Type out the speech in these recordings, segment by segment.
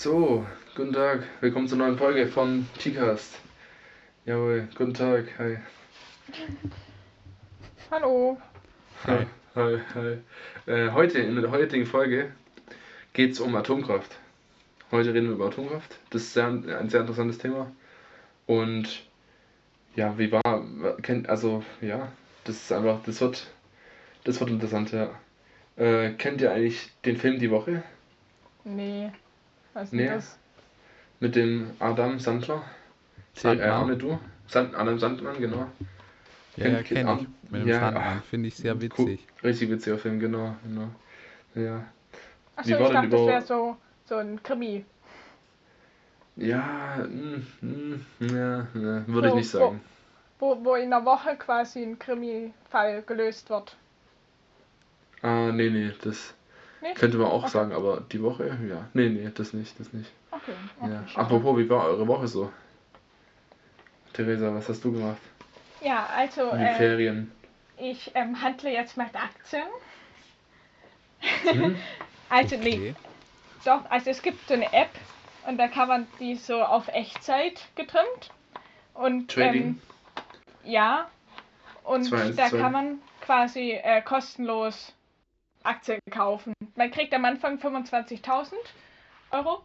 So, guten Tag, willkommen zur neuen Folge von T-Cast. Jawohl, guten Tag, hi. Hallo. Hi. Hi, hi. Äh, heute, in der heutigen Folge, geht es um Atomkraft. Heute reden wir über Atomkraft. Das ist sehr, ein sehr interessantes Thema. Und ja, wie war, kennt, also ja, das ist einfach, das wird, das wird interessant, ja. Äh, kennt ihr eigentlich den Film Die Woche? Nee. Was Nee. das? Mit dem Adam Sandler? Sandmann. Arne, du? Sand, Adam Sandmann, genau. Ja, Kennt- ja, kenne ich. Mit dem ja, Sandmann. Finde ich sehr Cool. witzig. Richtig witziger Film, genau, genau. Ja. Achso, ich dachte, das wäre so, so ein Krimi. Ja, mm, mm, ja, ja, würde ich So, nicht sagen. Wo, wo in einer Woche quasi ein Krimi-Fall gelöst wird. Ah, nee, nee, das Nicht? könnte man auch Okay. sagen, aber die Woche, ja. Nee, nee, das nicht, das nicht. Okay. okay Ja. Apropos, wie war eure Woche so? Theresa, was hast du gemacht? Ja, also In den äh, Ferien. ich ähm, handle jetzt mit Aktien. Hm? Also nee, Okay. doch, also es gibt so eine App und da kann man die so auf Echtzeit getrimmt. Und Trading? Ähm, ja. Und Zwei, da zwei. kann man quasi äh, kostenlos Aktien kaufen. Man kriegt am Anfang 25.000 Euro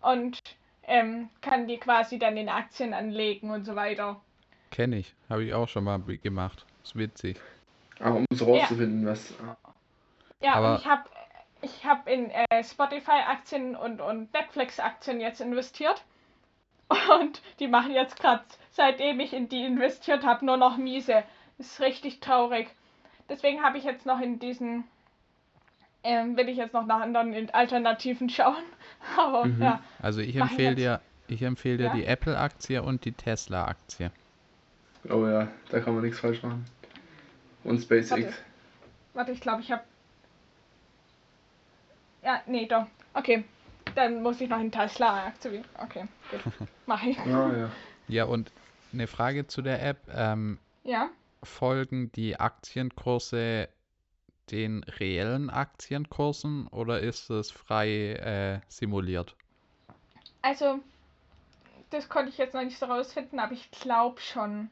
und ähm, kann die quasi dann in Aktien anlegen und so weiter. Kenne ich. Habe ich auch schon mal gemacht. Ist witzig. Ah, um so rauszufinden, was. Ja, Aber- und ich habe ich hab in äh, Spotify-Aktien und, und Netflix-Aktien jetzt investiert. Und die machen jetzt gerade, seitdem ich in die investiert habe, nur noch miese. Das ist richtig traurig. Deswegen habe ich jetzt noch in diesen, ähm, will ich jetzt noch nach anderen Alternativen schauen. Aber Mhm. ja, Also ich empfehle dir, ich empfehle dir Ja? die Apple-Aktie und die Tesla-Aktie. Oh ja, da kann man nichts falsch machen. Und SpaceX. Warte. warte, ich glaube, ich habe. Ja, nee, doch. Okay, dann muss ich noch in Tesla aktivieren. Okay, gut. Mach ich. Ah ja. Ja, und eine Frage zu der App. Ähm, Ja. folgen die Aktienkurse den reellen Aktienkursen oder ist es frei äh, simuliert? Also, das konnte ich jetzt noch nicht so rausfinden, aber ich glaube schon.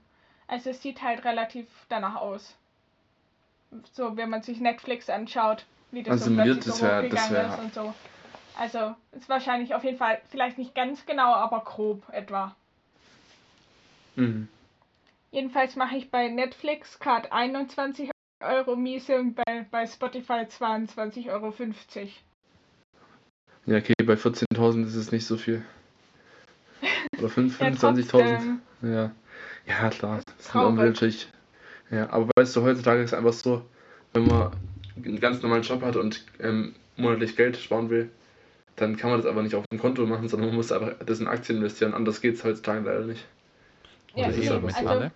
Also, es sieht halt relativ danach aus. So, wenn man sich Netflix anschaut, wie das Also so plötzlich das so wär- das hochgegangen wär- ist und so. Also, ist wahrscheinlich auf jeden Fall, vielleicht nicht ganz genau, aber grob etwa. Mhm. Jedenfalls mache ich bei Netflix gerade 21 Euro miese und bei, bei Spotify 22,50 Euro. Ja, okay, bei 14.000 ist es nicht so viel. Oder fünf- Ja, 25.000. trotzdem. Ja. Ja, klar. Das ist unwirklich. Ja, aber weißt du, heutzutage ist es einfach so, wenn man einen ganz normalen Job hat und ähm, monatlich Geld sparen will, dann kann man das aber nicht auf dem Konto machen, sondern man muss einfach das in Aktien investieren. Anders geht es heutzutage leider nicht. Ja, das ist aber so. Edelmetalle?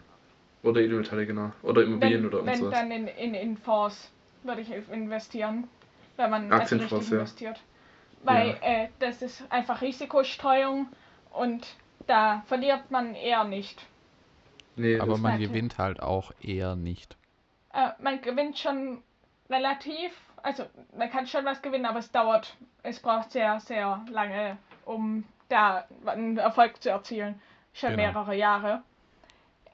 Oder Edelmetalle, genau. Oder Immobilien wenn, oder und wenn dann in, in, in Fonds würde ich investieren, wenn man also Aktienfonds, richtig ja. investiert. Weil äh, das ist einfach Risikostreuung und da verliert man eher nicht. Nee, Aber man gewinnt halt auch eher nicht. Äh, man gewinnt schon relativ, also man kann schon was gewinnen, aber es dauert, es braucht sehr, sehr lange, um da einen Erfolg zu erzielen. Schon Genau. mehrere Jahre.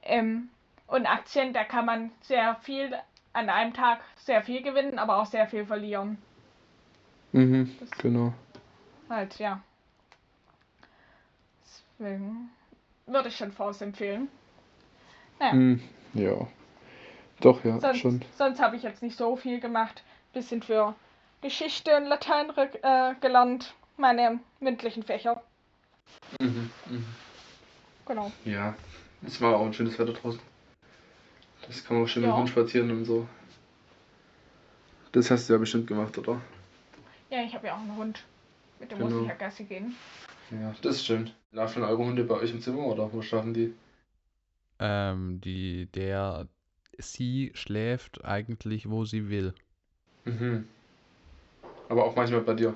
Ähm, und Aktien, da kann man sehr viel an einem Tag sehr viel gewinnen, aber auch sehr viel verlieren. mhm, genau. Halt, ja. Deswegen würde ich schon Fonds empfehlen. Naja, Mhm, ja. Doch, ja, sonst, schon. sonst habe ich jetzt nicht so viel gemacht. Bisschen für Geschichte und Latein äh, gelernt. Meine mündlichen Fächer. Mhm, mhm. Genau. Ja, es war auch ein schönes Wetter draußen. Das kann man auch schön mit Ja. dem Hund spazieren und so. Das hast du ja bestimmt gemacht, oder? Ja, ich habe ja auch einen Hund. Mit dem Genau. muss ich ja Gassi gehen. Ja, das ist schön. Schlafen eure Hunde bei euch im Zimmer oder wo schlafen die? Ähm, die, der, sie schläft eigentlich, wo sie will. Mhm. Aber auch manchmal bei dir.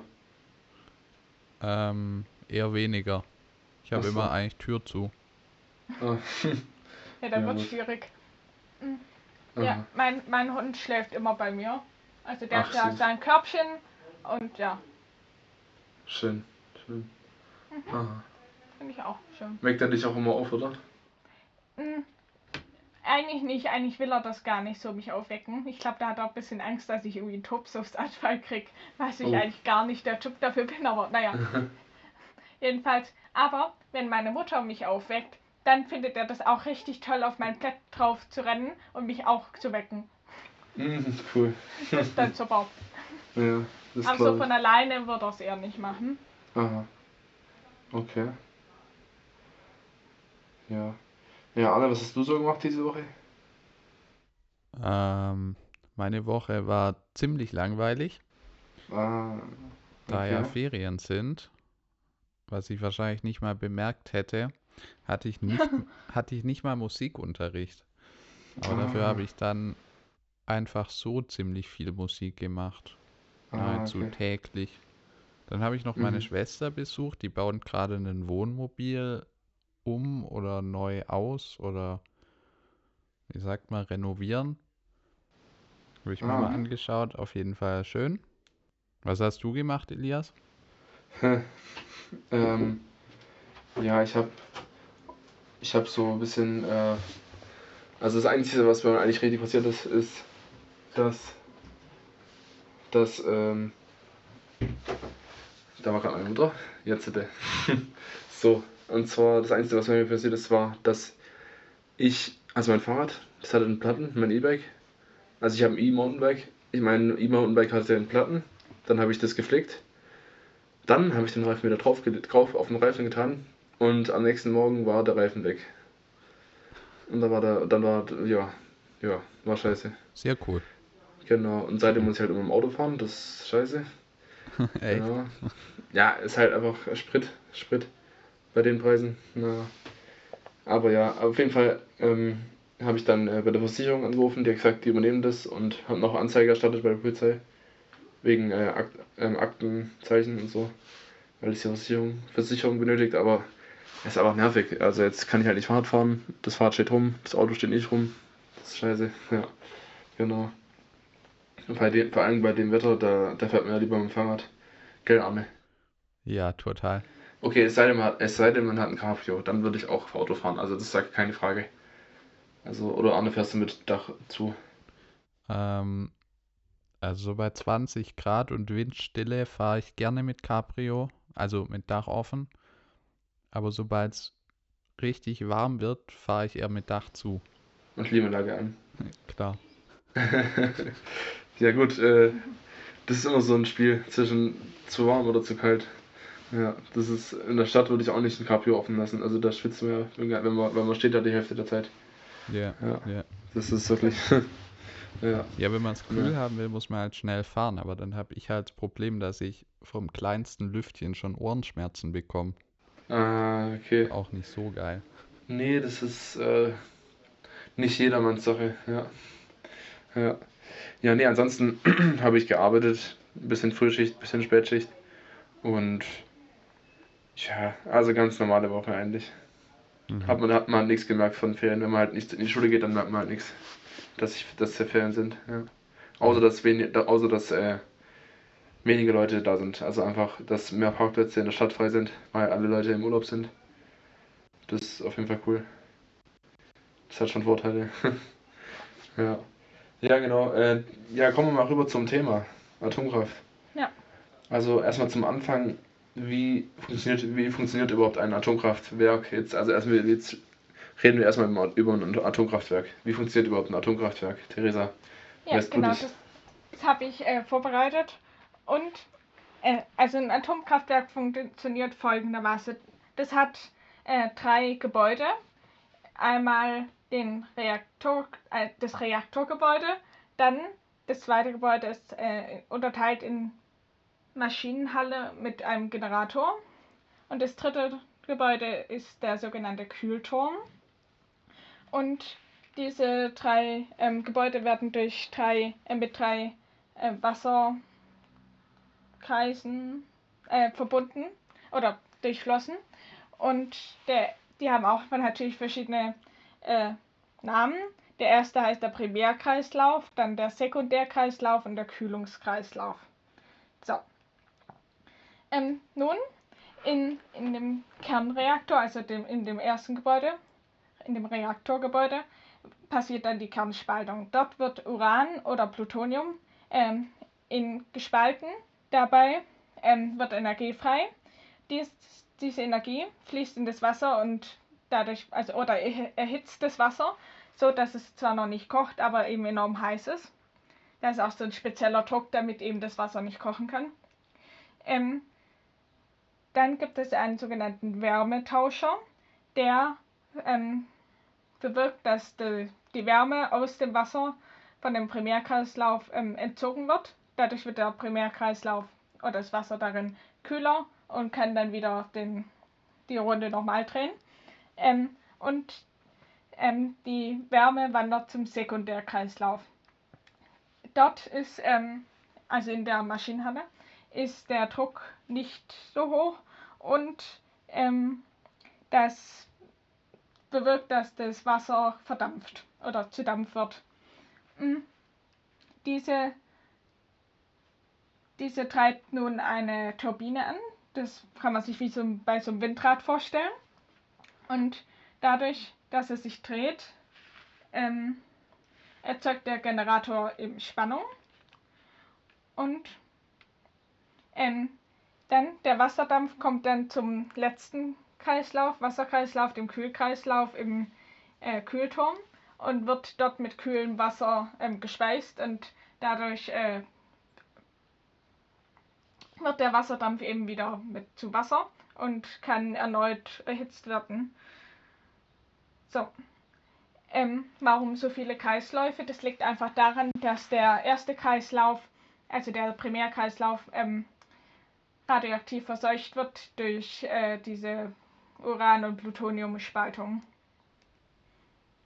Ähm, eher weniger. Ich habe so. immer eigentlich Tür zu. Ah. Ja, dann Ja, wird gut. schwierig. Aha. Ja, mein, mein Hund schläft immer bei mir. Also der Ach, hat süß. sein Körbchen und ja. Schön, schön. Aha. Finde ich auch schön. Weckt er dich auch immer auf, oder? Hm, eigentlich nicht, eigentlich will er das gar nicht so mich aufwecken. Ich glaube, da hat er auch ein bisschen Angst, dass ich irgendwie einen Tops aufs Anfall krieg, was ich Oh. eigentlich gar nicht der Typ dafür bin, aber naja. Jedenfalls, aber wenn meine Mutter mich aufweckt, dann findet er das auch richtig toll, auf mein Bett drauf zu rennen und mich auch zu wecken. Mhm, cool. Das ist dann super. Ja, das Aber so glaube von alleine wird er es eher nicht machen. Aha. Okay. Ja. Ja, Anne, was hast du so gemacht diese Woche? Ähm, meine Woche war ziemlich langweilig, Ah, da ja okay. Ferien sind, was ich wahrscheinlich nicht mal bemerkt hätte, hatte ich nicht, hatte ich nicht mal Musikunterricht. Aber dafür Ah. habe ich dann einfach so ziemlich viel Musik gemacht. Ah, Nahezu okay. täglich. Dann habe ich noch meine Mhm. Schwester besucht, die bauen gerade ein Wohnmobil um oder neu aus oder wie sagt man, renovieren. Habe ich mir Ah. mal angeschaut, auf jeden Fall schön. Was hast du gemacht, Elias? Ähm, ja, ich habe ich hab so ein bisschen, äh, also das Einzige, was mir eigentlich richtig passiert ist, ist, dass, dass, ähm, da war gerade meine Mutter, jetzt bitte. so, und zwar das Einzige, was mir passiert ist, war, dass ich, also mein Fahrrad, das hatte einen Platten, mein E-Bike, also ich habe ein E-Mountainbike, ich mein E-Mountainbike hatte einen Platten, dann habe ich das geflickt. Dann habe ich den Reifen wieder drauf, drauf auf den Reifen getan und am nächsten Morgen war der Reifen weg. Und dann war der, dann war, ja, ja, war scheiße. Sehr cool. Genau, und seitdem muss ich halt immer im Auto fahren, das ist scheiße. Echt? Ja. ja, ist halt einfach Sprit, Sprit bei den Preisen. Na. Aber ja, auf jeden Fall ähm, habe ich dann äh, bei der Versicherung angerufen, die hat gesagt, die übernehmen das und haben noch Anzeige erstattet bei der Polizei. Wegen äh, Akt, ähm, Aktenzeichen und so. Weil es die Versicherung, Versicherung benötigt, aber ist einfach nervig. Also jetzt kann ich halt nicht Fahrrad fahren, das Fahrrad steht rum, das Auto steht nicht rum. Das ist scheiße, ja. Genau. Und bei dem, vor allem bei dem Wetter, da, da fährt man ja lieber mit dem Fahrrad. Gell, Arne? Ja, total. Okay, es sei denn, man hat, es sei denn, man hat ein Cabrio, dann würde ich auch Auto fahren. Also das sagt keine Frage. Also, oder Arne fährst du mit Dach zu. Ähm, also so bei 20 Grad und Windstille fahre ich gerne mit Cabrio, also mit Dach offen. Aber sobald es richtig warm wird, fahre ich eher mit Dach zu. Und Klimaanlage an. Klar. ja gut, äh, das ist immer so ein Spiel zwischen zu warm oder zu kalt. Ja, das ist, in der Stadt würde ich auch nicht ein Cabrio offen lassen. Also da schwitzt man ja, wenn man, wenn man steht da die Hälfte der Zeit. Ja, Ja. ja. Das ist wirklich, ja. Ja, wenn man es kühl Ja. haben will, muss man halt schnell fahren. Aber dann habe ich halt das Problem, dass ich vom kleinsten Lüftchen schon Ohrenschmerzen bekomme. Ah, okay. Auch nicht so geil. Nee, das ist äh, nicht jedermanns Sache, ja. Ja. Ja, nee, ansonsten habe ich gearbeitet, ein bisschen Frühschicht, ein bisschen Spätschicht und ja, also ganz normale Woche eigentlich. Mhm. Hat man, hat man nichts gemerkt von Ferien, wenn man halt nicht in die Schule geht, dann merkt man halt nichts, dass, ich, dass es Ferien sind, ja. Außer dass, wenig, außer dass äh, wenige Leute da sind, also einfach, dass mehr Parkplätze in der Stadt frei sind, weil alle Leute im Urlaub sind. Das ist auf jeden Fall cool. Das hat schon Vorteile. ja. Ja, genau. Äh, ja, kommen wir mal rüber zum Thema Atomkraft. Ja. Also erstmal zum Anfang, wie funktioniert, wie funktioniert überhaupt ein Atomkraftwerk? Jetzt, also erstmal jetzt reden wir erstmal über- ein Atomkraftwerk. Wie funktioniert überhaupt ein Atomkraftwerk? Theresa, Ja, Weißt genau, das? das, das habe ich äh, vorbereitet. Und äh, also ein Atomkraftwerk funktioniert folgendermaßen. Das hat äh, drei Gebäude. Einmal den Reaktor, äh, das Reaktorgebäude, dann das zweite Gebäude ist äh, unterteilt in Maschinenhalle mit einem Generator. Und das dritte Gebäude ist der sogenannte Kühlturm. Und diese drei ähm, Gebäude werden durch drei, äh, mit drei äh, Wasserkreisen äh, verbunden oder durchflossen. Und der, die haben auch natürlich verschiedene äh, Namen. Der erste heißt der Primärkreislauf, dann der Sekundärkreislauf und der Kühlungskreislauf. So. Ähm, nun in, in dem Kernreaktor, also dem, in dem ersten Gebäude, in dem Reaktorgebäude, passiert dann die Kernspaltung. Dort wird Uran oder Plutonium ähm, in gespalten. Dabei ähm, wird Energie frei. Dies, diese Energie fließt in das Wasser und dadurch, also oder erhitzt das Wasser, so dass es zwar noch nicht kocht, aber eben enorm heiß ist. Da ist auch so ein spezieller Druck, damit eben das Wasser nicht kochen kann. Ähm, dann gibt es einen sogenannten Wärmetauscher, der ähm, bewirkt, dass die, die, Wärme aus dem Wasser von dem Primärkreislauf ähm, entzogen wird. Dadurch wird der Primärkreislauf oder das Wasser darin kühler und kann dann wieder den, die Runde nochmal drehen. Ähm, und ähm, die Wärme wandert zum Sekundärkreislauf. Dort ist, ähm, also in der Maschinenhalle, ist der Druck nicht so hoch und ähm, das bewirkt, dass das Wasser verdampft oder zu Dampf wird. Mhm. Diese, diese treibt nun eine Turbine an. Das kann man sich wie so bei so einem Windrad vorstellen. Und dadurch, dass es sich dreht, ähm, erzeugt der Generator eben Spannung. Und ähm, dann der Wasserdampf kommt dann zum letzten Kreislauf, Wasserkreislauf, dem Kühlkreislauf im äh, Kühlturm und wird dort mit kühlem Wasser ähm, gespeist und dadurch äh, wird der Wasserdampf eben wieder mit zu Wasser und kann erneut erhitzt werden. So. Ähm, warum so viele Kreisläufe? Das liegt einfach daran, dass der erste Kreislauf, also der Primärkreislauf, ähm, radioaktiv verseucht wird durch äh, diese Uran- und Plutoniumspaltung.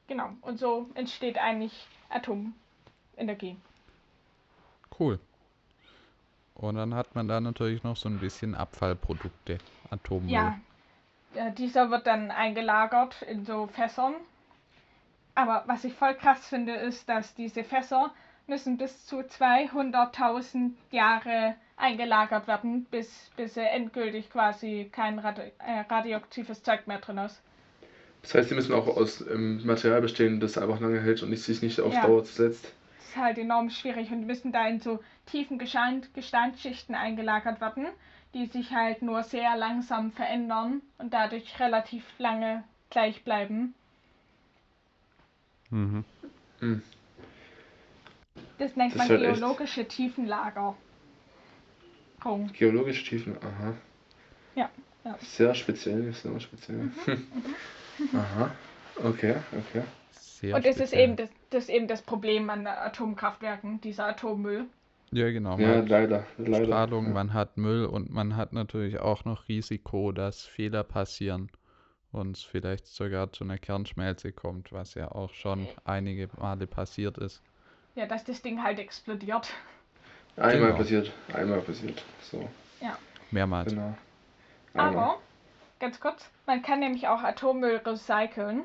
Genau, und so entsteht eigentlich Atomenergie. Cool. Und dann hat man da natürlich noch so ein bisschen Abfallprodukte, Atommüll. Ja, dieser wird dann eingelagert in so Fässern. Aber was ich voll krass finde, ist, dass diese Fässer müssen bis zu 200.000 Jahre eingelagert werden, bis, bis endgültig quasi kein Radio, äh, radioaktives Zeug mehr drin ist. Das heißt, sie müssen auch aus ähm, Material bestehen, das einfach lange hält und sich nicht auf ja. Dauer zersetzt. Das ist halt enorm schwierig und müssen da in so tiefen Gestein, Gesteinsschichten eingelagert werden, die sich halt nur sehr langsam verändern und dadurch relativ lange gleich bleiben. Mhm. Mhm. Das nennt das man halt geologische echt... Tiefenlager. Punkt. Geologische Tiefen, aha. Ja, ja. Sehr speziell, sehr speziell. Mhm, mhm. aha, okay, okay. Sehr Und das ist, eben das, das ist eben das Problem an Atomkraftwerken, dieser Atommüll. Ja, genau. Ja, leider, leider. Strahlung, ja. man hat Müll und man hat natürlich auch noch Risiko, dass Fehler passieren und es vielleicht sogar zu einer Kernschmelze kommt, was ja auch schon einige Male passiert ist. Ja, dass das Ding halt explodiert. Einmal genau. passiert, einmal passiert. So. Ja. Mehrmals. Genau. Aber, ganz kurz, man kann nämlich auch Atommüll recyceln.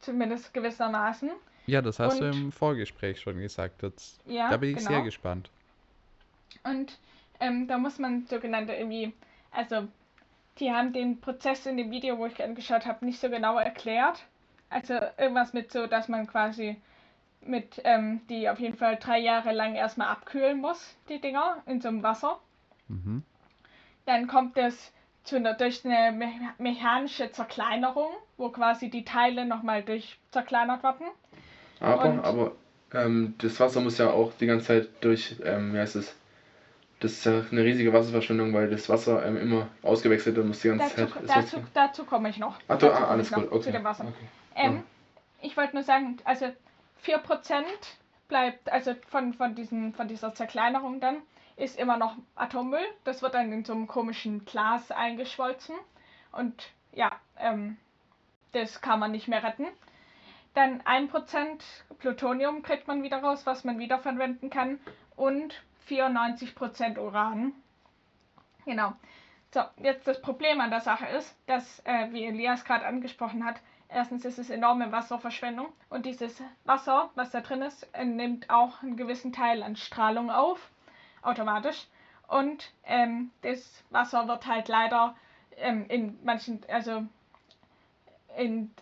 Zumindest gewissermaßen. Ja, das hast Und, du im Vorgespräch schon gesagt. Das, ja, da bin ich genau. sehr gespannt. Und ähm, da muss man sogenannte irgendwie, also die haben den Prozess in dem Video, wo ich angeschaut habe, nicht so genau erklärt. Also irgendwas mit so, dass man quasi mit, ähm, die auf jeden Fall drei Jahre lang erstmal abkühlen muss, die Dinger, in so einem Wasser. Mhm. Dann kommt es zu einer, durch eine me mechanische Zerkleinerung, wo quasi die Teile nochmal durch zerkleinert werden. Aber, Und, aber ähm, das Wasser muss ja auch die ganze Zeit durch, ähm, wie heißt es, das ist ja eine riesige Wasserverschwendung, weil das Wasser ähm, immer ausgewechselt wird muss die ganze dazu, Zeit. Dazu, dazu komme ich noch. Ach, du, ah, alles gut, okay. Zu dem Wasser. Okay. Ähm, ja. Ich wollte nur sagen, also 4% bleibt, also von, von, diesen, von dieser Zerkleinerung dann, ist immer noch Atommüll. Das wird dann in so einem komischen Glas eingeschwolzen. Und ja, ähm, das kann man nicht mehr retten. Dann 1% Plutonium kriegt man wieder raus, was man wiederverwenden kann. Und 94% Uran. Genau. So, jetzt das Problem an der Sache ist, dass, äh, wie Elias gerade angesprochen hat, Erstens ist es enorme Wasserverschwendung und dieses Wasser, was da drin ist, nimmt auch einen gewissen Teil an Strahlung auf, automatisch. Und ähm, das Wasser wird halt leider ähm, in manchen, also in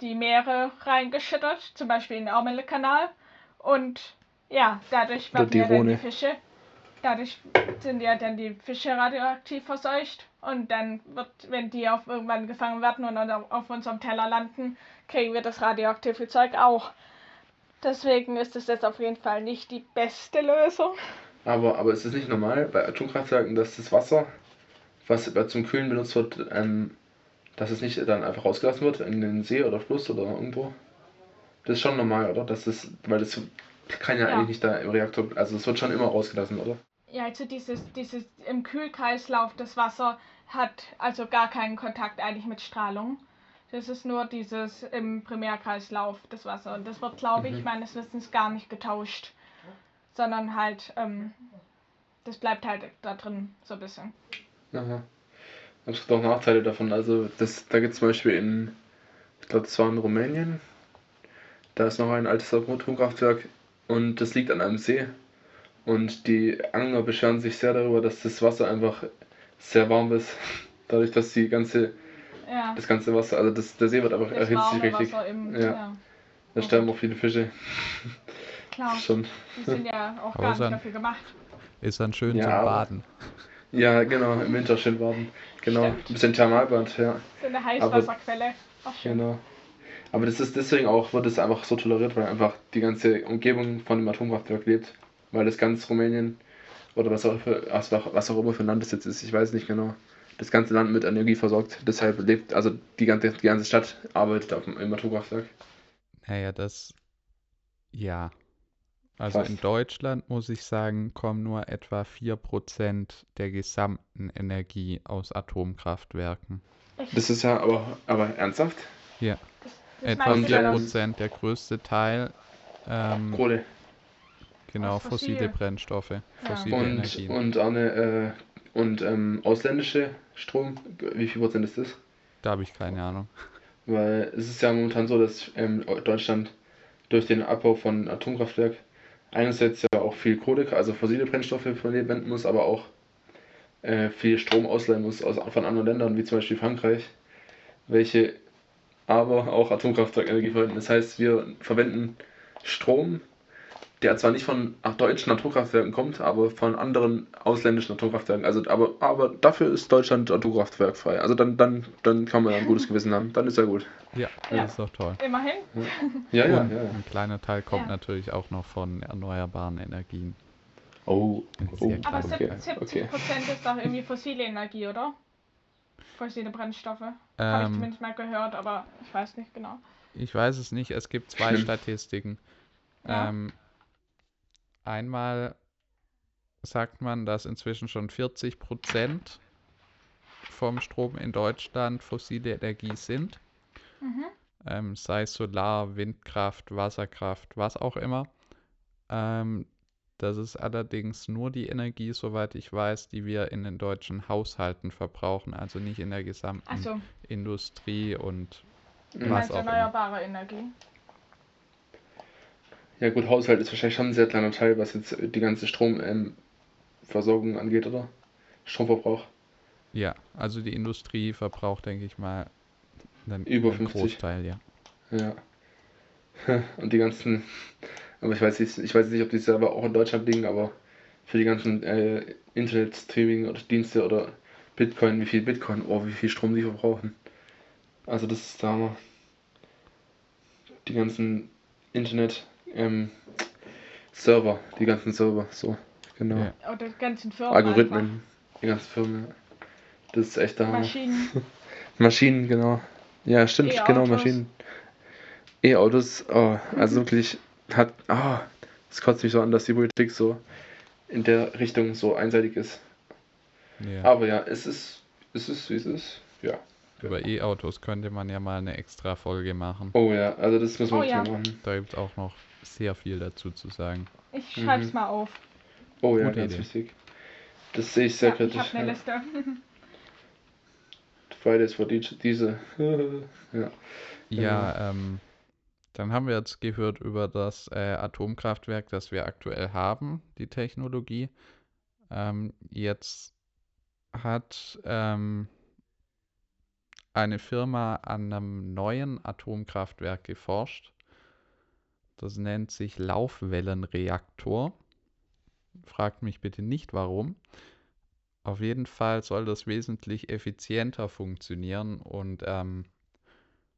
die Meere reingeschüttet, zum Beispiel in den Ärmelkanal. Und ja, dadurch die ja dann die. Fische, dadurch sind ja dann die Fische radioaktiv verseucht. Und dann wird, wenn die auf irgendwann gefangen werden und auf unserem Teller landen, kriegen wir das radioaktive Zeug auch. Deswegen ist es jetzt auf jeden Fall nicht die beste Lösung. Aber, aber ist es nicht normal bei Atomkraftwerken, dass das Wasser, was zum Kühlen benutzt wird, ähm, dass es nicht dann einfach rausgelassen wird in den See oder Fluss oder irgendwo? Das ist schon normal, oder? Das ist, weil das kann ja, Ja. eigentlich nicht da im Reaktor, also es wird schon immer rausgelassen, oder? Ja, also dieses, dieses im Kühlkreislauf, das Wasser hat also gar keinen Kontakt eigentlich mit Strahlung. Das ist nur dieses im Primärkreislauf, das Wasser. Und das wird, glaube ich, Mhm. meines Wissens gar nicht getauscht. Sondern halt, ähm, das bleibt halt da drin, so ein bisschen. Aha. Aber es gibt auch Nachteile davon. Also das, da gibt es zum Beispiel in, ich glaube, das war in Rumänien, da ist noch ein altes Atomkraftwerk und das liegt an einem See. Und die Angler beschweren sich sehr darüber, dass das Wasser einfach sehr warm ist. Dadurch, dass die ganze, Ja, das ganze Wasser, also das, der See wird einfach das erhitzt sich richtig. Im, Ja. ja. Da sterben auch viele Fische. Klar, Schon. die sind ja auch Aber gar nicht dann- dafür gemacht. Ist dann schön Ja, zum Baden. Ja, genau, im Winter schön baden. Genau, Stimmt. ein bisschen Thermalbad, ja. So eine Heißwasserquelle. Schön. Genau. Aber das ist deswegen auch, wird es einfach so toleriert, weil einfach die ganze Umgebung von dem Atomkraftwerk lebt. Weil das ganz Rumänien oder was auch, für, was auch, was auch immer für ein Land das jetzt ist, ich weiß nicht genau, das ganze Land mit Energie versorgt. Deshalb lebt, also die ganze, die ganze Stadt arbeitet auf dem, im Atomkraftwerk. Naja, das. Ja. Also Fast. in Deutschland muss ich sagen, kommen nur etwa 4% der gesamten Energie aus Atomkraftwerken. Das ist ja aber, aber ernsthaft? Ja, Das etwa meiste vier dann- 4%, der größte Teil. Ähm, Kohle. genau, Aus fossile fossil. Brennstoffe, fossile Und, Energien. und eine, äh, und ähm, ausländische Strom, wie viel Prozent ist das? Da habe ich keine Ahnung. Weil es ist ja momentan so, dass ähm, Deutschland durch den Abbau von Atomkraftwerk einerseits ja auch viel Kohle, also fossile Brennstoffe verwenden muss, aber auch äh, viel Strom ausleihen muss aus, von anderen Ländern, wie zum Beispiel Frankreich, welche aber auch Atomkraftwerkenergie verwenden. Das heißt, wir verwenden Strom, der zwar nicht von deutschen Atomkraftwerken kommt, aber von anderen ausländischen Atomkraftwerken. Also, aber, aber dafür ist Deutschland atomkraftwerkfrei. Also dann, dann, dann kann man ein gutes Gewissen haben. Dann ist ja gut. Ja, Ja. das ist doch toll. Immerhin. Ja, ja, Und ja. ja. ein kleiner Teil kommt Ja. natürlich auch noch von erneuerbaren Energien. Oh, oh. Aber kleiner okay, Teil. 70 okay. Prozent ist doch irgendwie fossile Energie, oder? Fossile Brennstoffe. Habe ich Ähm, zumindest mal gehört, aber ich weiß nicht genau. Ich weiß es nicht, es gibt zwei. Statistiken. Ja. Ähm, einmal sagt man, dass inzwischen schon 40 Prozent vom Strom in Deutschland fossile Energie sind. Mhm. Ähm, sei es Solar, Windkraft, Wasserkraft, was auch immer. Ähm, das ist allerdings nur die Energie, soweit ich weiß, die wir in den deutschen Haushalten verbrauchen, also nicht in der gesamten Also, Industrie und du Was meinst auch immer. erneuerbare Energie. Ja gut, Haushalt ist wahrscheinlich schon ein sehr kleiner Teil, was jetzt die ganze Stromversorgung ähm, angeht, oder? Stromverbrauch. Ja, also die Industrie verbraucht, denke ich mal, einen, Über einen 50. Großteil, ja. Ja. Und die ganzen, aber ich weiß nicht, ich weiß nicht, ob die selber auch in Deutschland liegen, aber für die ganzen äh, Internet-Streaming oder Dienste oder Bitcoin, wie viel Bitcoin, oh, wie viel Strom die verbrauchen. Also das ist der Hammer. Die ganzen Internet ähm, Server, die ganzen Server, so, genau. Ja. Oder die ganzen Firmen. Algorithmen, die ganzen Firmen. ja. Das ist echt der Einfach. Hammer. Maschinen. Maschinen, genau. Ja, stimmt, genau, E-Autos. Maschinen. E-Autos, oh, also wirklich hat, ah, es kotzt mich so an, dass die Politik so in der Richtung so einseitig ist. ja. Aber ja, es ist, es ist, wie es ist, ja. Über E-Autos könnte man ja mal eine extra Folge machen. Oh ja, also das müssen wir Oh ja. machen. Da gibt es auch noch sehr viel dazu zu sagen. Ich Mhm. schreib's mal auf. Oh ja, Gute ganz Idee. wichtig. Das sehe ich sehr ja, ich kritisch. habe eine ja. Liste. Fridays for die- diese. ja. Ja, ähm, dann haben wir jetzt gehört über das äh, Atomkraftwerk, das wir aktuell haben, die Technologie. Ähm, jetzt hat ähm, eine Firma an einem neuen Atomkraftwerk geforscht. Das nennt sich Laufwellenreaktor. Fragt mich bitte nicht warum. Auf jeden Fall soll das wesentlich effizienter funktionieren und ähm,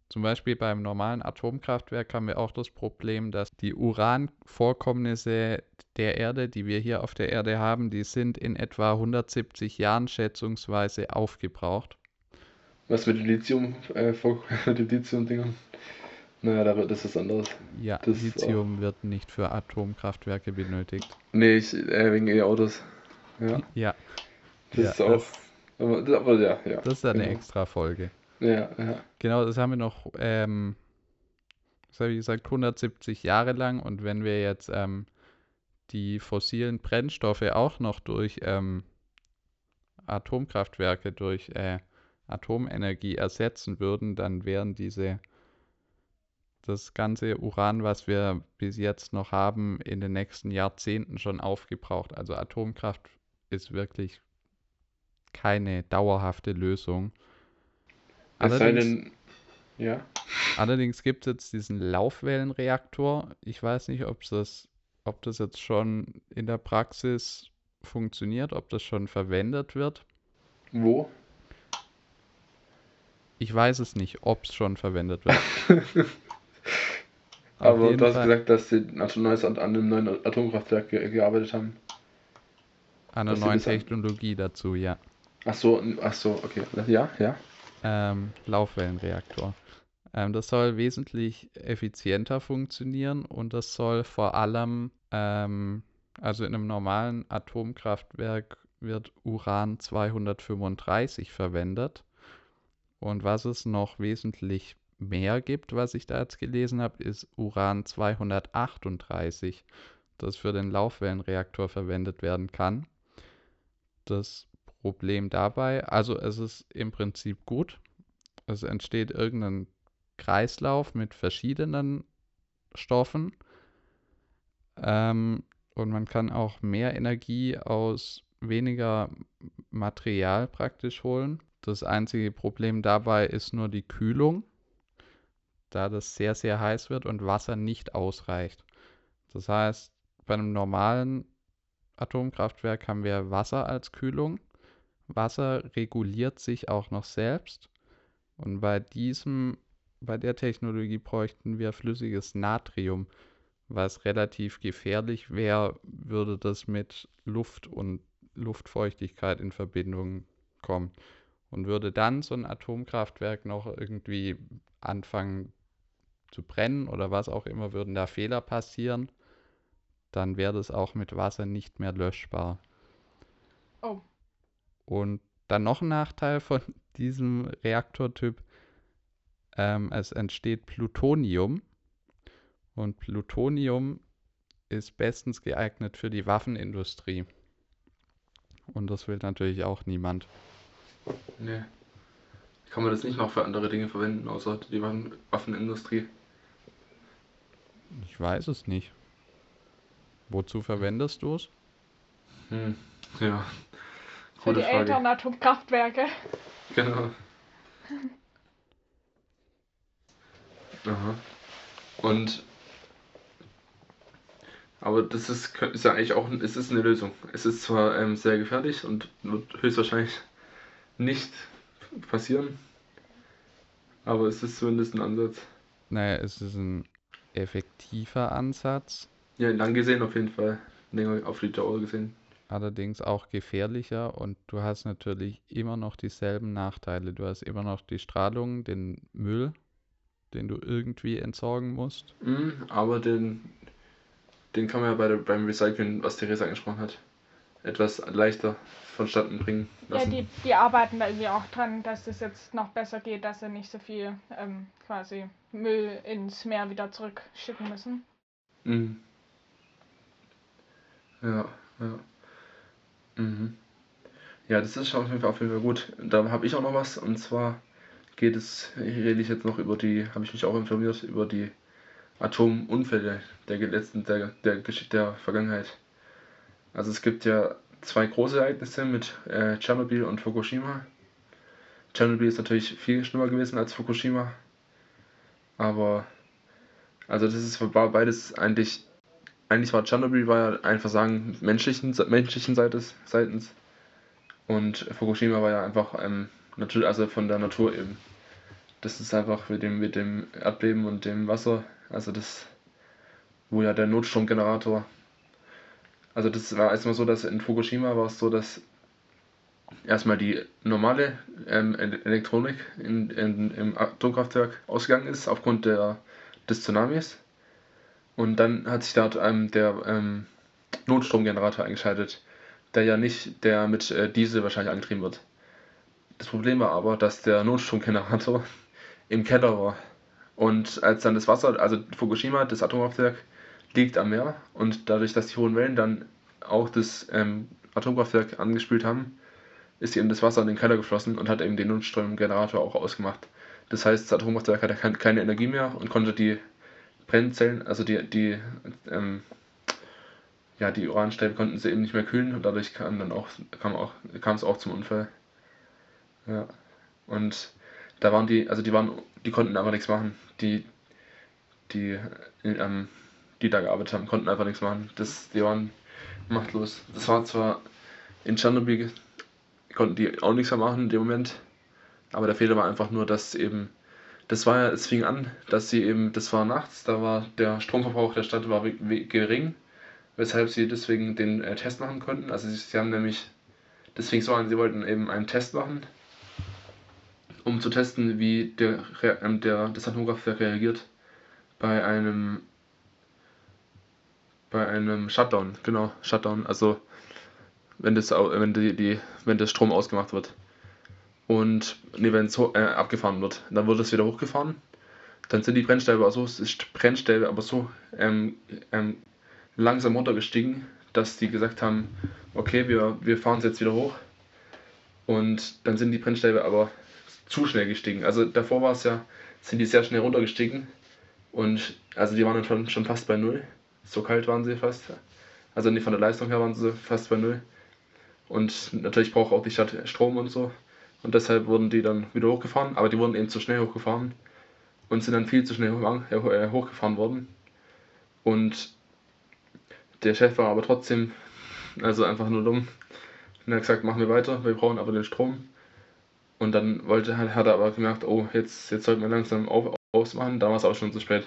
zum Beispiel beim normalen Atomkraftwerk haben wir auch das Problem, dass die Uranvorkommnisse der Erde, die wir hier auf der Erde haben, die sind in etwa 170 Jahren schätzungsweise aufgebraucht. Was mit Lithium, äh? Naja, das ist anderes. Ja, das Lithium wird nicht für Atomkraftwerke benötigt. Nee, ich, äh, wegen E-Autos. Ja. Ja. Das ja, ist auch. das- aber, aber ja, ja. Das ist eine genau. extra Folge. Ja, ja. Genau, das haben wir noch, ähm, was habe ich gesagt, 170 Jahre lang. Und wenn wir jetzt ähm, die fossilen Brennstoffe auch noch durch ähm, Atomkraftwerke, durch äh, Atomenergie ersetzen würden, dann wären diese, das ganze Uran, was wir bis jetzt noch haben, in den nächsten Jahrzehnten schon aufgebraucht. Also Atomkraft ist wirklich keine dauerhafte Lösung. Allerdings- denn. Ja. Allerdings gibt es jetzt diesen Laufwellenreaktor. Ich weiß nicht, ob das, ob das jetzt schon in der Praxis funktioniert, ob das schon verwendet wird. Wo? Ich weiß es nicht, ob es schon verwendet wird. Aber du hast Fall gesagt, dass sie an neues- an einem neuen Atomkraftwerk ge gearbeitet haben. an einer neuen Technologie dazu, ja. Ach so, ach so, okay. Ja, ja. Ähm, Laufwellenreaktor. Ähm, das soll wesentlich effizienter funktionieren und das soll vor allem, ähm, also in einem normalen Atomkraftwerk wird Uran 235 verwendet. Und was es noch wesentlich mehr gibt, was ich da jetzt gelesen habe, ist Uran 238, das für den Laufwellenreaktor verwendet werden kann. Das Problem dabei, also es ist im Prinzip gut. Es entsteht irgendein Kreislauf mit verschiedenen Stoffen. Ähm, und man kann auch mehr Energie aus weniger Material praktisch holen. Das einzige Problem dabei ist nur die Kühlung, da das sehr, sehr heiß wird und Wasser nicht ausreicht. Das heißt, bei einem normalen Atomkraftwerk haben wir Wasser als Kühlung. Wasser reguliert sich auch noch selbst. Und bei diesem, bei der Technologie bräuchten wir flüssiges Natrium, was relativ gefährlich wäre, würde das mit Luft und Luftfeuchtigkeit in Verbindung kommen. Und würde dann so ein Atomkraftwerk noch irgendwie anfangen zu brennen oder was auch immer, würden da Fehler passieren, dann wäre das auch mit Wasser nicht mehr löschbar. Oh. Und dann noch ein Nachteil von diesem Reaktortyp, ähm, es entsteht Plutonium. Und Plutonium ist bestens geeignet für die Waffenindustrie. Und das will natürlich auch niemand. Nee. Kann man das nicht noch für andere Dinge verwenden, außer die Waffen Waffenindustrie? Ich weiß es nicht. Wozu verwendest du es? Hm. Ja. Für Gute die Frage. älteren Atomkraftwerke. Genau. Aha. Und aber das ist, ist ja eigentlich auch es ist eine Lösung. Es ist zwar ähm, sehr gefährlich und wird höchstwahrscheinlich nicht passieren, aber es ist zumindest ein Ansatz. Naja, es ist ein effektiver Ansatz, Ja, lang gesehen auf jeden Fall. Länger auf die Dauer gesehen. allerdings auch gefährlicher und du hast natürlich immer noch dieselben Nachteile. Du hast immer noch die Strahlung, den Müll, den du irgendwie entsorgen musst. Mhm, aber den, den kann man ja bei der, beim Recyceln, was Theresa angesprochen hat, etwas leichter vonstatten bringen Ja, lassen. die, die arbeiten da irgendwie auch dran, dass es jetzt noch besser geht, dass sie nicht so viel ähm, quasi Müll ins Meer wieder zurückschicken müssen. Mhm. Ja, ja. Mhm. Ja, das ist auf jeden Fall, auf jeden Fall gut. Da habe ich auch noch was und zwar geht es, hier rede ich jetzt noch über die, habe ich mich auch informiert, über die Atomunfälle der letzten, der, der Geschichte der Vergangenheit. Also es gibt ja zwei große Ereignisse mit äh, Tschernobyl und Fukushima. Tschernobyl ist natürlich viel schlimmer gewesen als Fukushima. Aber, also das ist, war beides eigentlich, eigentlich war Tschernobyl war ja ein Versagen menschlichen, menschlichen Seite, seitens. Und Fukushima war ja einfach, ähm, natürlich, also von der Natur eben. Das ist einfach mit dem, mit dem Erdbeben und dem Wasser, also das, wo ja der Notstromgenerator also das war erstmal so, dass in Fukushima war es so, dass erstmal die normale ähm, Elektronik in, in, im Atomkraftwerk ausgegangen ist aufgrund der, des Tsunamis. Und dann hat sich dort ähm, der ähm, Notstromgenerator eingeschaltet, der ja nicht der mit äh, Diesel wahrscheinlich angetrieben wird. Das Problem war aber, dass der Notstromgenerator im Keller war. Und als dann das Wasser, also Fukushima, das Atomkraftwerk, liegt am Meer und dadurch, dass die hohen Wellen dann auch das ähm, Atomkraftwerk angespült haben, ist eben das Wasser in den Keller geflossen und hat eben den Notstromgenerator auch ausgemacht. Das heißt, das Atomkraftwerk hatte keine Energie mehr und konnte die Brennzellen, also die, die, ähm, ja, die Uranstäbe konnten sie eben nicht mehr kühlen und dadurch kam dann auch, kam auch, kam es auch zum Unfall. Ja. Und da waren die, also die waren, die konnten einfach nichts machen. Die, die, ähm, die da gearbeitet haben, konnten einfach nichts machen. Das, die waren machtlos. Das war zwar in Tschernobyl, konnten die auch nichts mehr machen in dem Moment, aber der Fehler war einfach nur, dass eben, das war ja, es fing an, dass sie eben, das war nachts, da war der Stromverbrauch der Stadt war gering, weshalb sie deswegen den äh, Test machen konnten. Also sie, sie haben nämlich, das fing so an, sie wollten eben einen Test machen, um zu testen, wie der, ähm, der, das Atomkraftwerk reagiert bei einem bei einem Shutdown, genau, Shutdown, also wenn das, wenn die, die wenn der Strom ausgemacht wird. Und nee, wenn es äh, abgefahren wird, dann wird es wieder hochgefahren. Dann sind die Brennstäbe aber so, Brennstäbe aber so ähm, ähm, langsam runtergestiegen, dass die gesagt haben, okay, wir, wir fahren es jetzt wieder hoch. Und dann sind die Brennstäbe aber zu schnell gestiegen. Also davor war es ja, sind die sehr schnell runtergestiegen. Und also die waren dann schon, schon fast bei null. So kalt waren sie fast. Also nicht von der Leistung her waren sie fast bei null. Und natürlich braucht auch die Stadt Strom und so. Und deshalb wurden die dann wieder hochgefahren, aber die wurden eben zu schnell hochgefahren und sind dann viel zu schnell äh, hochgefahren worden. Und der Chef war aber trotzdem, also einfach nur dumm. Und er hat gesagt, machen wir weiter, wir brauchen aber den Strom. Und dann wollte, hat er aber gemerkt, oh, jetzt, jetzt sollten wir langsam auf, ausmachen, da war es auch schon zu spät.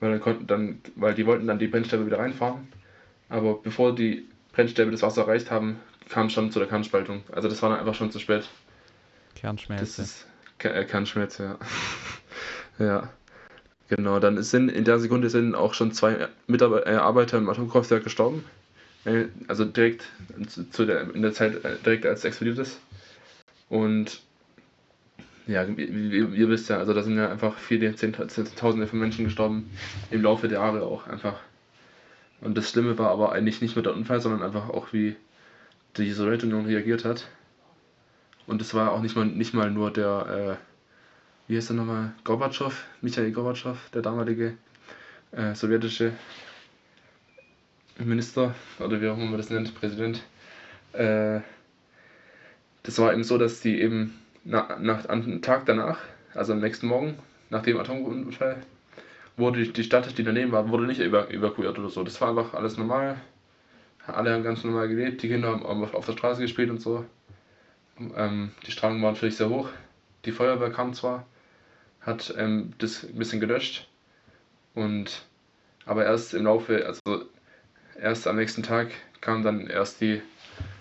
Weil, dann konnten dann, weil die wollten dann die Brennstäbe wieder reinfahren. Aber bevor die Brennstäbe das Wasser erreicht haben, kam es schon zu der Kernspaltung. Also das war dann einfach schon zu spät. Kernschmelze. Ist, äh, Kernschmelze, ja. ja. Genau, dann sind in der Sekunde sind auch schon zwei Mitarbeiter äh, im Atomkraftwerk gestorben. Äh, also direkt zu der, in der Zeit, direkt als es explodiert ist. Und ja, ihr, ihr wisst ja, also da sind ja einfach viele, Zehntausende von Menschen gestorben im Laufe der Jahre auch einfach. Und das Schlimme war aber eigentlich nicht nur der Unfall, sondern einfach auch wie die Sowjetunion reagiert hat. Und es war auch nicht mal, nicht mal nur der, äh, wie heißt er nochmal, Gorbatschow, Michael Gorbatschow, der damalige äh, sowjetische Minister, oder wie auch immer man das nennt, Präsident. Äh, das war eben so, dass die eben na, nach, am Tag danach, also am nächsten Morgen, nach dem Atomunfall, wurde die Stadt, die daneben war, wurde nicht evakuiert oder so. Das war einfach alles normal. Alle haben ganz normal gelebt, die Kinder haben auf der Straße gespielt und so. Ähm, die Strahlung war natürlich sehr hoch. Die Feuerwehr kam zwar, hat ähm, das ein bisschen gelöscht. Und aber erst im Laufe, also erst am nächsten Tag kam dann erst die,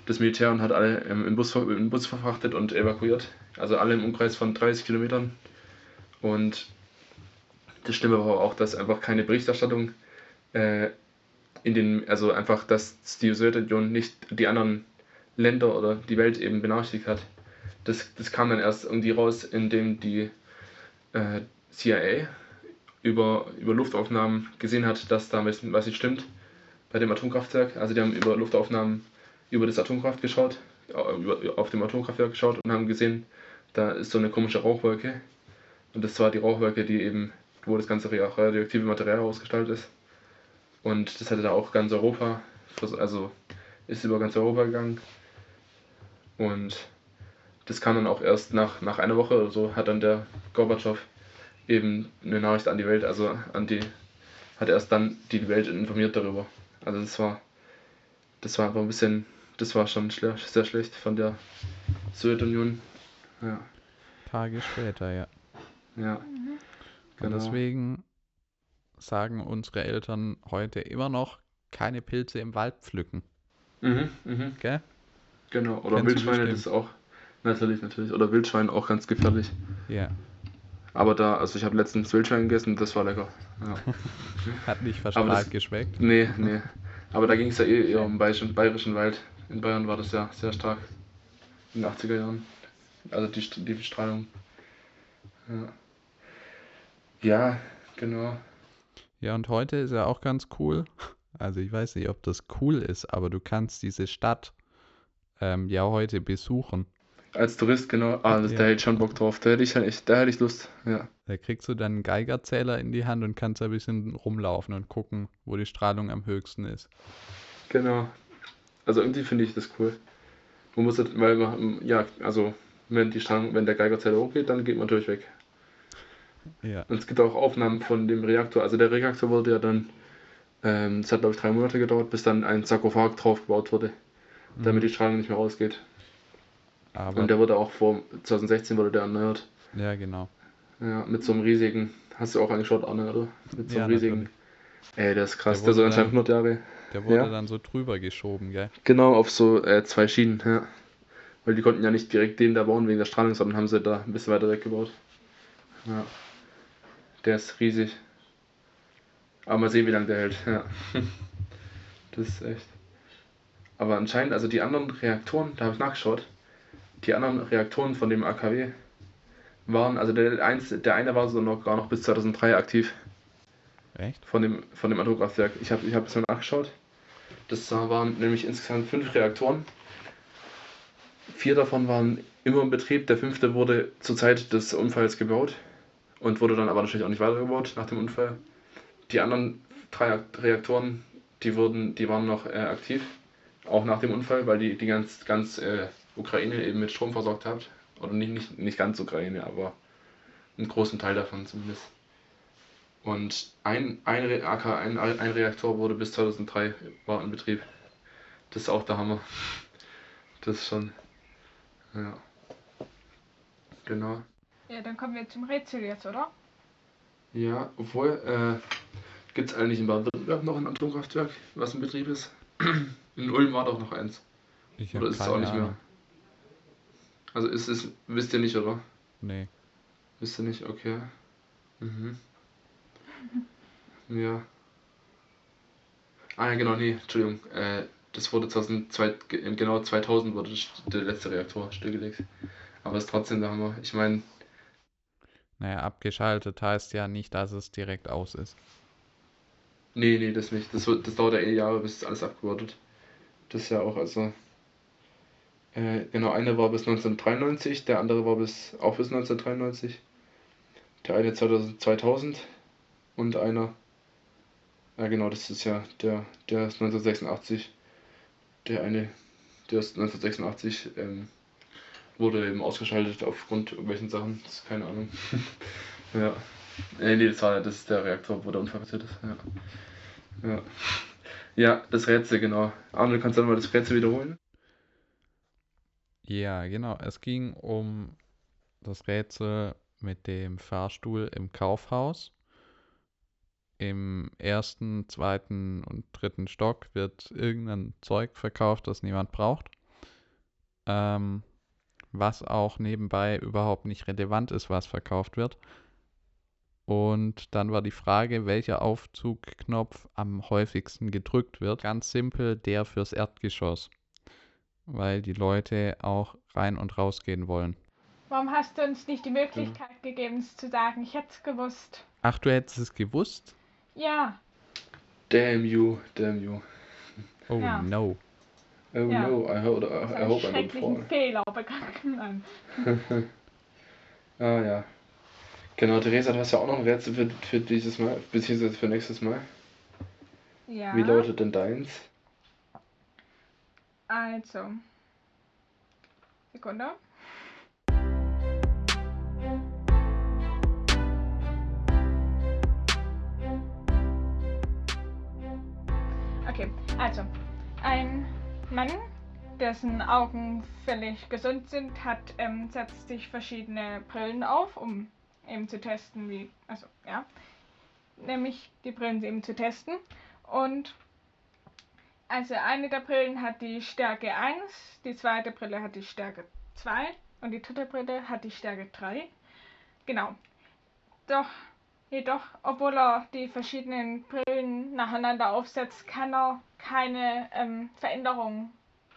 das Militär und hat alle im, Bus, im Bus verfrachtet und evakuiert also alle im Umkreis von 30 Kilometern. Und das Schlimme war auch, dass einfach keine Berichterstattung äh, in den, also einfach, dass die Sowjetunion nicht die anderen Länder oder die Welt eben benachrichtigt hat. Das, das kam dann erst irgendwie raus, indem die äh, CIA über, über Luftaufnahmen gesehen hat, dass da was nicht stimmt bei dem Atomkraftwerk. Also die haben über Luftaufnahmen über das Atomkraft geschaut, äh, auf dem Atomkraftwerk geschaut und haben gesehen, da ist so eine komische Rauchwolke. Und das war die Rauchwolke, die eben, wo das ganze radioaktive Material ausgestaltet ist. Und das hatte da auch ganz Europa, also ist über ganz Europa gegangen. Und das kam dann auch erst nach, nach einer Woche oder so, hat dann der Gorbatschow eben eine Nachricht an die Welt, also an die, hat erst dann die Welt informiert darüber. Also das war, das war einfach ein bisschen, das war schon schle sehr schlecht von der Sowjetunion. Ja. Tage später, ja. Ja. Und Genau. deswegen sagen unsere Eltern heute immer noch keine Pilze im Wald pflücken, Mhm, mhm, gell? genau. Oder Kennst Wildschweine, das ist auch, natürlich, natürlich. Oder Wildschwein auch ganz gefährlich. Ja. Aber da, also ich habe letztens Wildschwein gegessen, das war lecker. Ja. Hat nicht verstrahlt geschmeckt. Nee, nee. Aber da ging es ja eh eher um bayerischen, bayerischen Wald. In Bayern war das ja sehr stark. In den 80er Jahren. Also die, die Bestrahlung. Ja. Ja, genau. Ja, und heute ist ja auch ganz cool. Also ich weiß nicht, ob das cool ist, aber du kannst diese Stadt ähm, ja heute besuchen. Als Tourist, genau. Ah, das, Ja. da hätte ich schon Bock drauf. Da hätte ich, da hätte ich Lust. Ja. Da kriegst du dann einen Geigerzähler in die Hand und kannst ein bisschen rumlaufen und gucken, wo die Strahlung am höchsten ist. Genau. Also irgendwie finde ich das cool. Man muss halt, weil man, ja, also wenn die Strahlung, wenn der Geigerzähler hochgeht, dann geht man natürlich weg. Ja. Und es gibt auch Aufnahmen von dem Reaktor. Also der Reaktor wurde ja dann, ähm, es hat glaube ich drei Monate gedauert, bis dann ein Sarkophag drauf gebaut wurde, damit die Strahlung nicht mehr rausgeht. Aber Und der wurde auch vor 2016 wurde der erneuert. ja, genau. Ja, mit so einem riesigen, hast du auch angeschaut, Arne, oder? Mit so Ja, einem riesigen. Ey, das ist krass, Der der, so anscheinend 100 Jahre. Der wurde Ja. dann so drüber geschoben, gell? Genau, auf so äh, zwei Schienen, ja. Weil die konnten ja nicht direkt den da bauen wegen der Strahlung, sondern haben sie da ein bisschen weiter weg gebaut. Ja. Der ist riesig. Aber mal sehen, wie lange der hält. Ja. Das ist echt. Aber anscheinend, also die anderen Reaktoren, da habe ich nachgeschaut, die anderen Reaktoren von dem AKW waren, also der, eins, der eine war so noch gar noch bis 2003 aktiv Echt? von dem, von dem Atomkraftwerk. Ich habe ich hab es mal nachgeschaut. Das waren nämlich insgesamt fünf Reaktoren. Vier davon waren immer in Betrieb. Der fünfte wurde zur Zeit des Unfalls gebaut und wurde dann aber natürlich auch nicht weitergebaut nach dem Unfall. Die anderen drei Reaktoren, die wurden, die waren noch äh, aktiv, auch nach dem Unfall, weil die die ganz, ganz äh, Ukraine eben mit Strom versorgt hat. Oder nicht, nicht, nicht ganz Ukraine, aber einen großen Teil davon zumindest. Und ein, ein, AK, ein, ein Reaktor wurde bis 2003 war in Betrieb. Das ist auch der Hammer. Das ist schon. Ja. Genau. Ja, dann kommen wir zum Rätsel jetzt, oder? Ja, obwohl, äh, gibt es eigentlich in Baden-Württemberg noch ein Atomkraftwerk, was in Betrieb ist? In Ulm war doch noch eins. Ich Oder ist es auch nicht mehr? Ahnung. Also ist es, wisst ihr nicht, oder? Nee. Wisst ihr nicht, okay. Mhm. Ja. Ah ja, genau, nee, Entschuldigung. Äh, das wurde 2002, ge- genau 2000 wurde der letzte Reaktor stillgelegt. Aber es ist trotzdem der Hammer. Ich meine, Naja, abgeschaltet heißt ja nicht, dass es direkt aus ist. nee, nee, das nicht. Das, das dauert ja eh Jahre, bis alles abgebaut wird. Das ist ja auch, also. Äh, genau, einer war bis 1993, der andere war bis auch bis 1993. Der eine 2000, 2000 und einer. Ja, genau, das ist ja der, der ist 1986. Der eine, der ist 1986, ähm, wurde eben ausgeschaltet aufgrund irgendwelchen Sachen. Das ist keine Ahnung. ja. Äh, nee, das war das ist der Reaktor, wo der Unfall passiert ist. Ja. Ja. Ja, das Rätsel, genau. Arne, kannst du dann mal das Rätsel wiederholen? Ja, genau. Es ging um das Rätsel mit dem Fahrstuhl im Kaufhaus. Im ersten, zweiten und dritten Stock wird irgendein Zeug verkauft, das niemand braucht. Ähm, was auch nebenbei überhaupt nicht relevant ist, was verkauft wird. Und dann war die Frage, welcher Aufzugknopf am häufigsten gedrückt wird. Ganz simpel, der fürs Erdgeschoss weil die Leute auch rein und rausgehen wollen. Warum hast du uns nicht die Möglichkeit gegeben, es zu sagen? Ich hätte es gewusst. Ach, du hättest es gewusst? Ja, Damn you, damn you. Oh Ja. no. Oh Ja. no, I, ho I, I einen hope I don't schrecklichen fall. Fehler begangen. Ah ja. Genau, Theresa, du hast ja auch noch ein Rätsel für, für dieses Mal, beziehungsweise für nächstes Mal. Ja, Wie lautet denn deins? also. Sekunde. Also ein Mann, dessen Augen völlig gesund sind, hat ähm, setzt sich verschiedene Brillen auf, um eben zu testen, wie, also ja, nämlich die Brillen eben zu testen. Und also eine der Brillen hat die Stärke 1, die zweite Brille hat die Stärke 2 und die dritte Brille hat die Stärke 3. Genau. Doch, jedoch, obwohl er die verschiedenen Brillen nacheinander aufsetzt, kann er keine ähm, Veränderung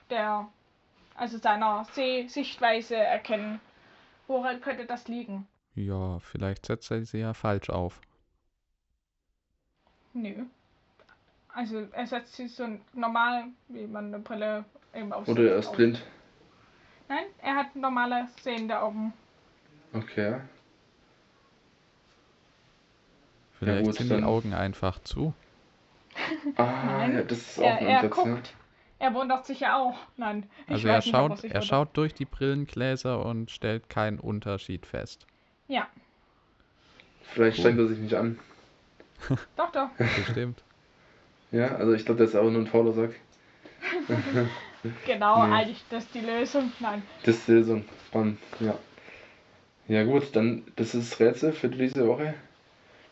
der, also seiner Seh Sichtweise erkennen. Woran könnte das liegen? Ja, vielleicht setzt er sie ja falsch auf. Nö. Also er setzt sie so normal, wie man eine Brille eben aufsetzt. Oder er ist auf. blind. Nein, er hat normale sehende Augen. Okay. Vielleicht gut, sind dann- die Augen einfach zu. Ah, Nein, ja, das ist auch Er, ein er Ansatz, guckt. ne? Er wundert sich ja auch. Nein. ich Also er nicht, schaut, er schaut durch die Brillengläser und stellt keinen Unterschied fest. Ja, Vielleicht Cool. strengt er sich nicht an. doch, doch. Bestimmt. Ja, also ich glaube, das ist aber nur ein fauler Sack. Genau, Nee. eigentlich das ist die Lösung. Nein. Das ist die Lösung. Spannend, ja. Ja gut, dann das ist das Rätsel für diese Woche.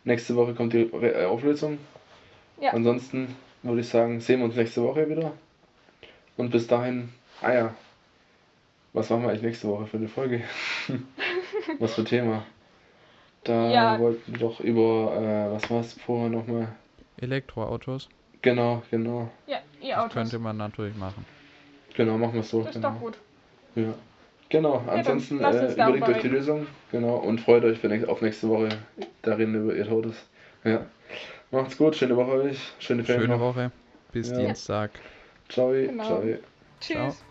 Nächste Woche kommt die äh, Auflösung. Ja. Ansonsten würde ich sagen, sehen wir uns nächste Woche wieder. Und bis dahin, ah ja, was machen wir eigentlich nächste Woche für eine Folge? was für Thema? Da Ja. wollten wir doch über, äh, was war es vorher nochmal? Elektroautos, Genau, genau. Ja, ihr das könnte man natürlich machen. Genau, machen wir es so. Das ist genau. doch gut. Ja. Genau, dann ansonsten äh, überlegt euch die. Lösung. Genau, und freut euch für auf nächste Woche. Da reden wir über ihr Todes. Ja. Macht's gut, schöne Woche euch. Schöne Ferien. Schöne. Woche. Bis Ja. Dienstag. Ciao, Genau. ciao. Tschüss. Ciao.